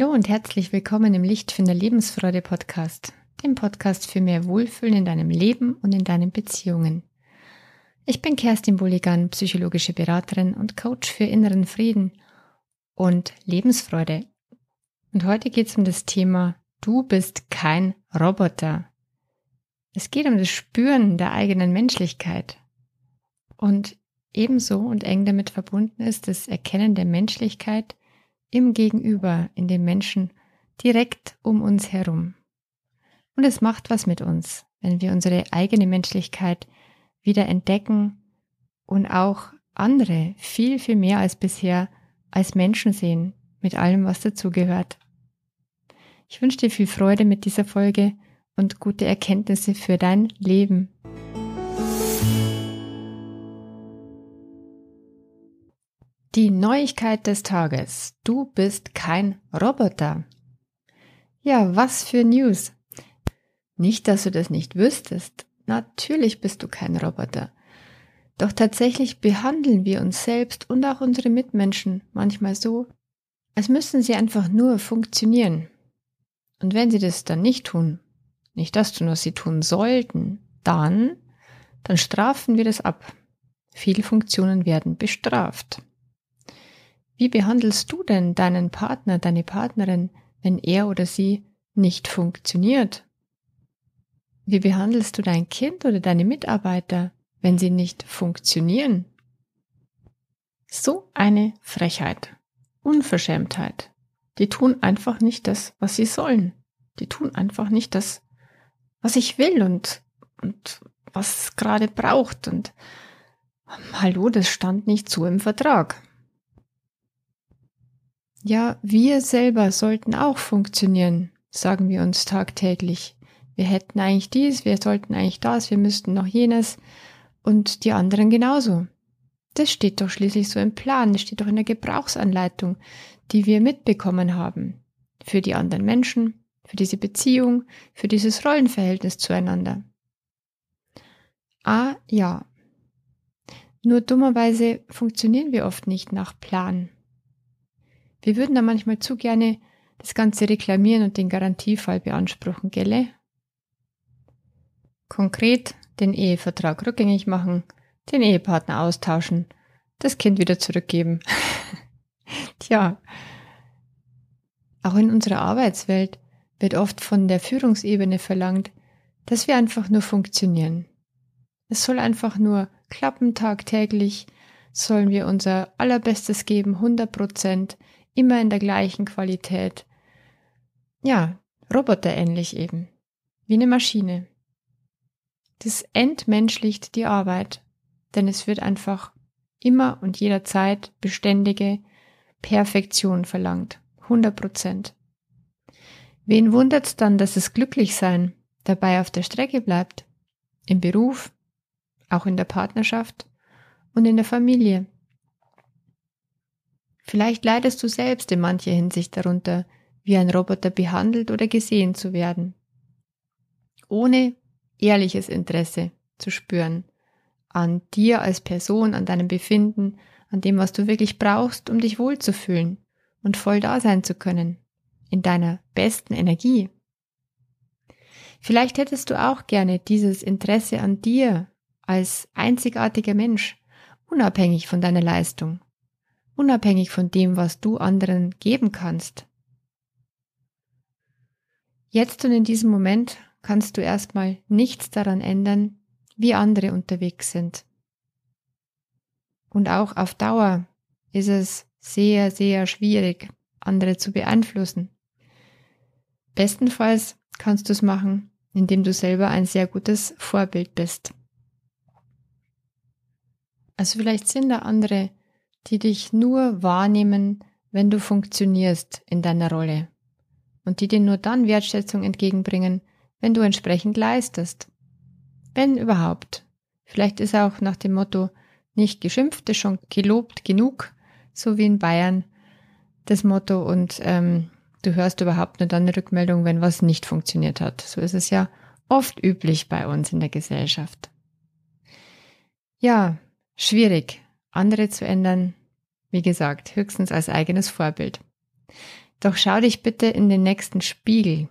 Hallo und herzlich willkommen im Lichtfinder Lebensfreude Podcast, dem Podcast für mehr Wohlfühlen in deinem Leben und in deinen Beziehungen. Ich bin Kerstin Bulligan, psychologische Beraterin und Coach für inneren Frieden und Lebensfreude. Und heute geht es um das Thema Du bist kein Roboter. Es geht um das Spüren der eigenen Menschlichkeit. Und ebenso und eng damit verbunden ist das Erkennen der Menschlichkeit im Gegenüber, in den Menschen direkt um uns herum. Und es macht was mit uns, wenn wir unsere eigene Menschlichkeit wieder entdecken und auch andere viel, viel mehr als bisher als Menschen sehen, mit allem, was dazugehört. Ich wünsche dir viel Freude mit dieser Folge und gute Erkenntnisse für dein Leben. Die Neuigkeit des Tages. Du bist kein Roboter. Ja, was für News. Nicht, dass du das nicht wüsstest. Natürlich bist du kein Roboter. Doch tatsächlich behandeln wir uns selbst und auch unsere Mitmenschen manchmal so, als müssten sie einfach nur funktionieren. Und wenn sie das dann nicht tun, nicht das tun, was sie tun sollten, dann, dann strafen wir das ab. Viele Funktionen werden bestraft. Wie behandelst du denn deinen Partner, deine Partnerin, wenn er oder sie nicht funktioniert? Wie behandelst du dein Kind oder deine Mitarbeiter, wenn sie nicht funktionieren? So eine Frechheit, Unverschämtheit. Die tun einfach nicht das, was sie sollen. Die tun einfach nicht das, was ich will und, und was es gerade braucht. Und hallo, das stand nicht so im Vertrag. Ja, wir selber sollten auch funktionieren, sagen wir uns tagtäglich. Wir hätten eigentlich dies, wir sollten eigentlich das, wir müssten noch jenes und die anderen genauso. Das steht doch schließlich so im Plan, das steht doch in der Gebrauchsanleitung, die wir mitbekommen haben. Für die anderen Menschen, für diese Beziehung, für dieses Rollenverhältnis zueinander. Ah ja. Nur dummerweise funktionieren wir oft nicht nach Plan. Wir würden da manchmal zu gerne das Ganze reklamieren und den Garantiefall beanspruchen, gelle? Konkret den Ehevertrag rückgängig machen, den Ehepartner austauschen, das Kind wieder zurückgeben. Tja, auch in unserer Arbeitswelt wird oft von der Führungsebene verlangt, dass wir einfach nur funktionieren. Es soll einfach nur klappen tagtäglich, sollen wir unser allerbestes geben, 100 Prozent, immer in der gleichen Qualität. Ja, roboterähnlich eben, wie eine Maschine. Das entmenschlicht die Arbeit, denn es wird einfach immer und jederzeit beständige Perfektion verlangt, 100 Prozent. Wen wundert's dann, dass es Glücklichsein dabei auf der Strecke bleibt? Im Beruf, auch in der Partnerschaft und in der Familie. Vielleicht leidest du selbst in mancher Hinsicht darunter, wie ein Roboter behandelt oder gesehen zu werden. Ohne ehrliches Interesse zu spüren an dir als Person, an deinem Befinden, an dem, was du wirklich brauchst, um dich wohlzufühlen und voll da sein zu können, in deiner besten Energie. Vielleicht hättest du auch gerne dieses Interesse an dir als einzigartiger Mensch, unabhängig von deiner Leistung unabhängig von dem, was du anderen geben kannst. Jetzt und in diesem Moment kannst du erstmal nichts daran ändern, wie andere unterwegs sind. Und auch auf Dauer ist es sehr, sehr schwierig, andere zu beeinflussen. Bestenfalls kannst du es machen, indem du selber ein sehr gutes Vorbild bist. Also vielleicht sind da andere die dich nur wahrnehmen, wenn du funktionierst in deiner Rolle und die dir nur dann Wertschätzung entgegenbringen, wenn du entsprechend leistest. Wenn überhaupt. Vielleicht ist auch nach dem Motto nicht geschimpft, ist schon gelobt genug, so wie in Bayern das Motto und ähm, du hörst überhaupt nur dann eine Rückmeldung, wenn was nicht funktioniert hat. So ist es ja oft üblich bei uns in der Gesellschaft. Ja, schwierig, andere zu ändern, wie gesagt, höchstens als eigenes Vorbild. Doch schau dich bitte in den nächsten Spiegel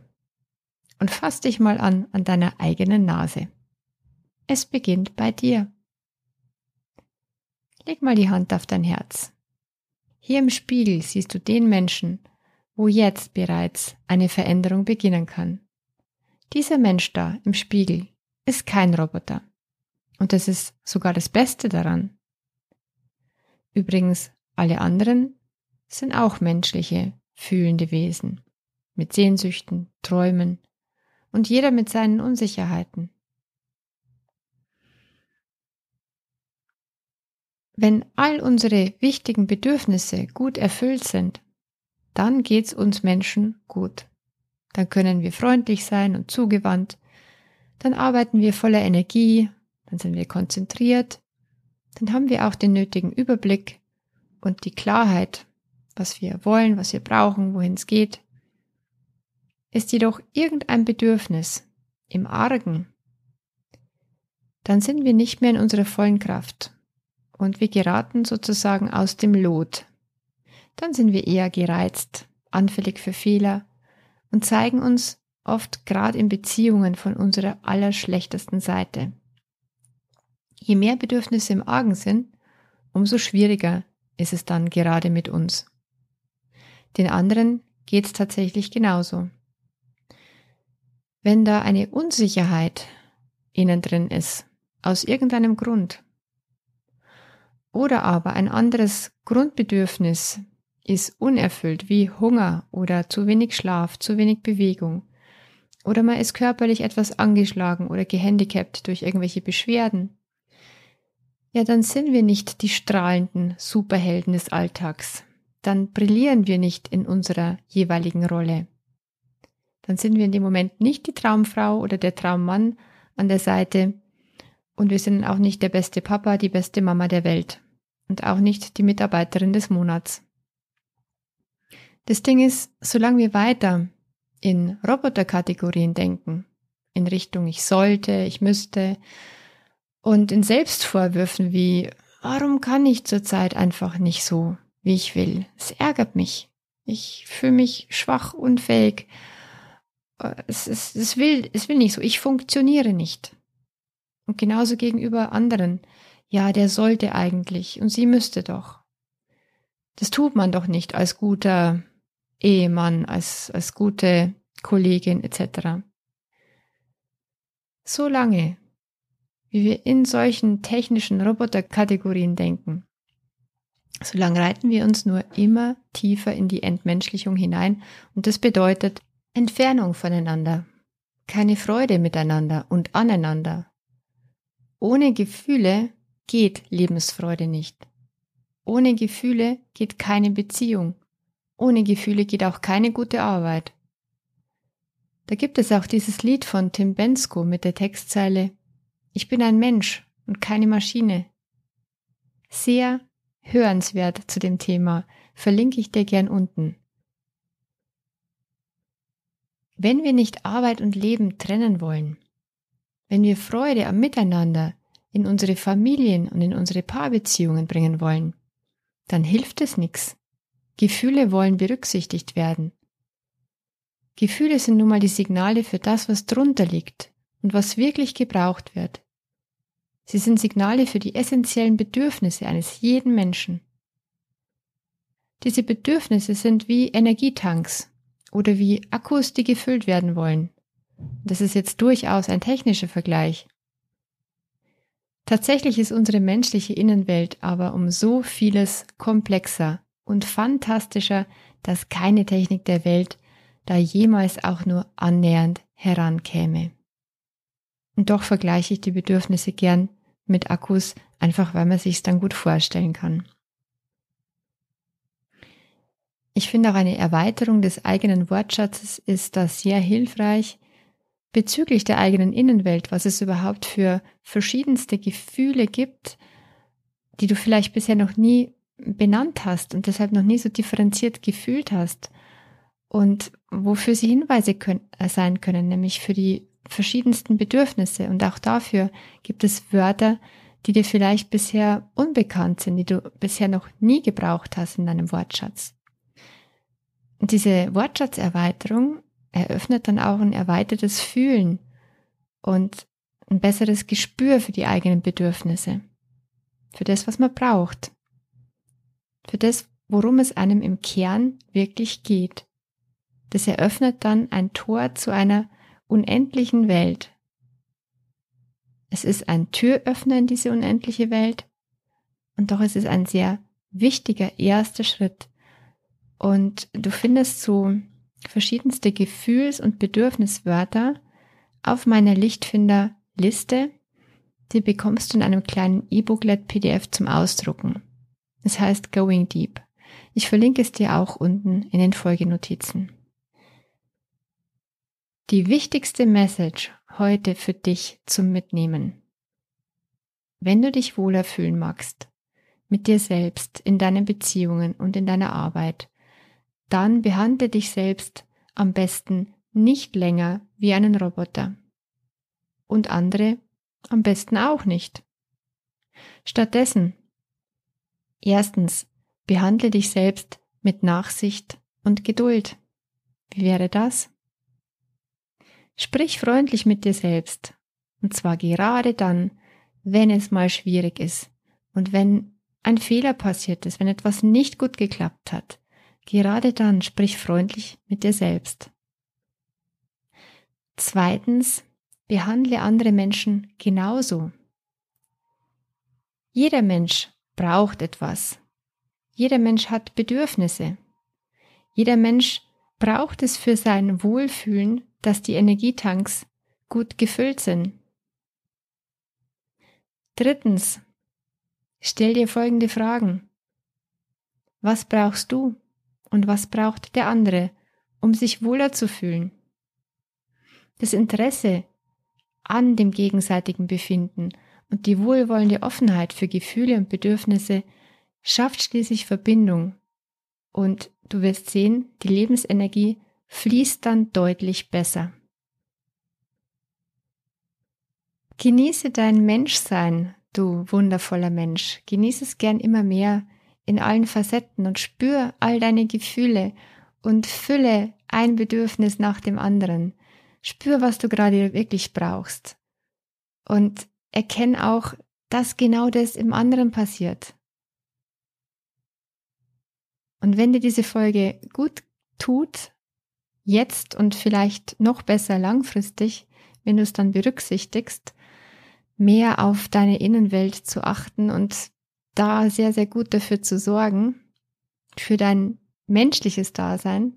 und fass dich mal an an deiner eigenen Nase. Es beginnt bei dir. Leg mal die Hand auf dein Herz. Hier im Spiegel siehst du den Menschen, wo jetzt bereits eine Veränderung beginnen kann. Dieser Mensch da im Spiegel ist kein Roboter. Und das ist sogar das Beste daran. Übrigens, alle anderen sind auch menschliche, fühlende Wesen, mit Sehnsüchten, Träumen und jeder mit seinen Unsicherheiten. Wenn all unsere wichtigen Bedürfnisse gut erfüllt sind, dann geht's uns Menschen gut. Dann können wir freundlich sein und zugewandt, dann arbeiten wir voller Energie, dann sind wir konzentriert, dann haben wir auch den nötigen Überblick und die Klarheit, was wir wollen, was wir brauchen, wohin es geht. Ist jedoch irgendein Bedürfnis im Argen, dann sind wir nicht mehr in unserer vollen Kraft und wir geraten sozusagen aus dem Lot. Dann sind wir eher gereizt, anfällig für Fehler und zeigen uns oft gerade in Beziehungen von unserer allerschlechtesten Seite. Je mehr Bedürfnisse im Argen sind, umso schwieriger ist es dann gerade mit uns. Den anderen geht es tatsächlich genauso. Wenn da eine Unsicherheit innen drin ist, aus irgendeinem Grund, oder aber ein anderes Grundbedürfnis ist unerfüllt, wie Hunger oder zu wenig Schlaf, zu wenig Bewegung, oder man ist körperlich etwas angeschlagen oder gehandicapt durch irgendwelche Beschwerden, ja, dann sind wir nicht die strahlenden Superhelden des Alltags. Dann brillieren wir nicht in unserer jeweiligen Rolle. Dann sind wir in dem Moment nicht die Traumfrau oder der Traummann an der Seite und wir sind auch nicht der beste Papa, die beste Mama der Welt und auch nicht die Mitarbeiterin des Monats. Das Ding ist, solange wir weiter in Roboterkategorien denken, in Richtung ich sollte, ich müsste, und in Selbstvorwürfen wie, warum kann ich zurzeit einfach nicht so, wie ich will? Es ärgert mich. Ich fühle mich schwach, unfähig. Es, es, es, will, es will nicht so. Ich funktioniere nicht. Und genauso gegenüber anderen. Ja, der sollte eigentlich und sie müsste doch. Das tut man doch nicht als guter Ehemann, als, als gute Kollegin etc. Solange wie wir in solchen technischen Roboterkategorien denken. Solange reiten wir uns nur immer tiefer in die Entmenschlichung hinein und das bedeutet Entfernung voneinander, keine Freude miteinander und aneinander. Ohne Gefühle geht Lebensfreude nicht. Ohne Gefühle geht keine Beziehung. Ohne Gefühle geht auch keine gute Arbeit. Da gibt es auch dieses Lied von Tim Bensko mit der Textzeile ich bin ein Mensch und keine Maschine. Sehr hörenswert zu dem Thema, verlinke ich dir gern unten. Wenn wir nicht Arbeit und Leben trennen wollen, wenn wir Freude am Miteinander in unsere Familien und in unsere Paarbeziehungen bringen wollen, dann hilft es nichts. Gefühle wollen berücksichtigt werden. Gefühle sind nun mal die Signale für das, was drunter liegt und was wirklich gebraucht wird. Sie sind Signale für die essentiellen Bedürfnisse eines jeden Menschen. Diese Bedürfnisse sind wie Energietanks oder wie Akkus, die gefüllt werden wollen. Das ist jetzt durchaus ein technischer Vergleich. Tatsächlich ist unsere menschliche Innenwelt aber um so vieles komplexer und fantastischer, dass keine Technik der Welt da jemals auch nur annähernd herankäme. Und doch vergleiche ich die Bedürfnisse gern mit Akkus, einfach weil man sich es dann gut vorstellen kann. Ich finde auch eine Erweiterung des eigenen Wortschatzes ist da sehr hilfreich bezüglich der eigenen Innenwelt, was es überhaupt für verschiedenste Gefühle gibt, die du vielleicht bisher noch nie benannt hast und deshalb noch nie so differenziert gefühlt hast und wofür sie Hinweise können, äh, sein können, nämlich für die verschiedensten Bedürfnisse. Und auch dafür gibt es Wörter, die dir vielleicht bisher unbekannt sind, die du bisher noch nie gebraucht hast in deinem Wortschatz. diese Wortschatzerweiterung eröffnet dann auch ein erweitertes Fühlen und ein besseres Gespür für die eigenen Bedürfnisse, für das, was man braucht, für das, worum es einem im Kern wirklich geht. Das eröffnet dann ein Tor zu einer unendlichen Welt. Es ist ein Türöffner in diese unendliche Welt und doch ist es ein sehr wichtiger erster Schritt. Und du findest so verschiedenste Gefühls- und Bedürfniswörter auf meiner Lichtfinder-Liste. Die bekommst du in einem kleinen E-Booklet-PDF zum Ausdrucken. Es heißt Going Deep. Ich verlinke es dir auch unten in den Folgenotizen. Die wichtigste Message heute für dich zum Mitnehmen. Wenn du dich wohler fühlen magst, mit dir selbst, in deinen Beziehungen und in deiner Arbeit, dann behandle dich selbst am besten nicht länger wie einen Roboter. Und andere am besten auch nicht. Stattdessen, erstens, behandle dich selbst mit Nachsicht und Geduld. Wie wäre das? Sprich freundlich mit dir selbst, und zwar gerade dann, wenn es mal schwierig ist und wenn ein Fehler passiert ist, wenn etwas nicht gut geklappt hat, gerade dann sprich freundlich mit dir selbst. Zweitens, behandle andere Menschen genauso. Jeder Mensch braucht etwas. Jeder Mensch hat Bedürfnisse. Jeder Mensch braucht es für sein Wohlfühlen, dass die Energietanks gut gefüllt sind. Drittens, Stell dir folgende Fragen. Was brauchst du und was braucht der andere, um sich wohler zu fühlen? Das Interesse an dem gegenseitigen Befinden und die wohlwollende Offenheit für Gefühle und Bedürfnisse schafft schließlich Verbindung und du wirst sehen, die Lebensenergie fließt dann deutlich besser. Genieße dein Menschsein du wundervoller Mensch. Genieß es gern immer mehr in allen Facetten und spür all deine Gefühle und fülle ein Bedürfnis nach dem anderen. Spür, was du gerade wirklich brauchst. Und erkenn auch, dass genau das im anderen passiert. Und wenn dir diese Folge gut tut, jetzt und vielleicht noch besser langfristig, wenn du es dann berücksichtigst, mehr auf deine Innenwelt zu achten und da sehr, sehr gut dafür zu sorgen, für dein menschliches Dasein,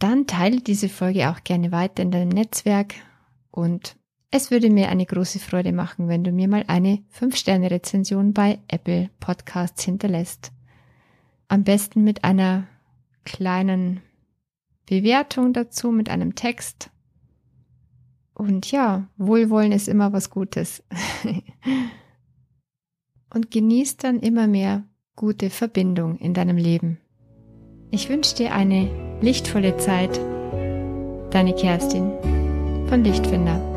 dann teile diese Folge auch gerne weiter in deinem Netzwerk und es würde mir eine große Freude machen, wenn du mir mal eine 5-Sterne-Rezension bei Apple Podcasts hinterlässt. Am besten mit einer kleinen Bewertung dazu, mit einem Text und ja, Wohlwollen ist immer was Gutes. und genieß dann immer mehr gute Verbindung in deinem Leben. Ich wünsche dir eine lichtvolle Zeit. Deine Kerstin von Lichtfinder.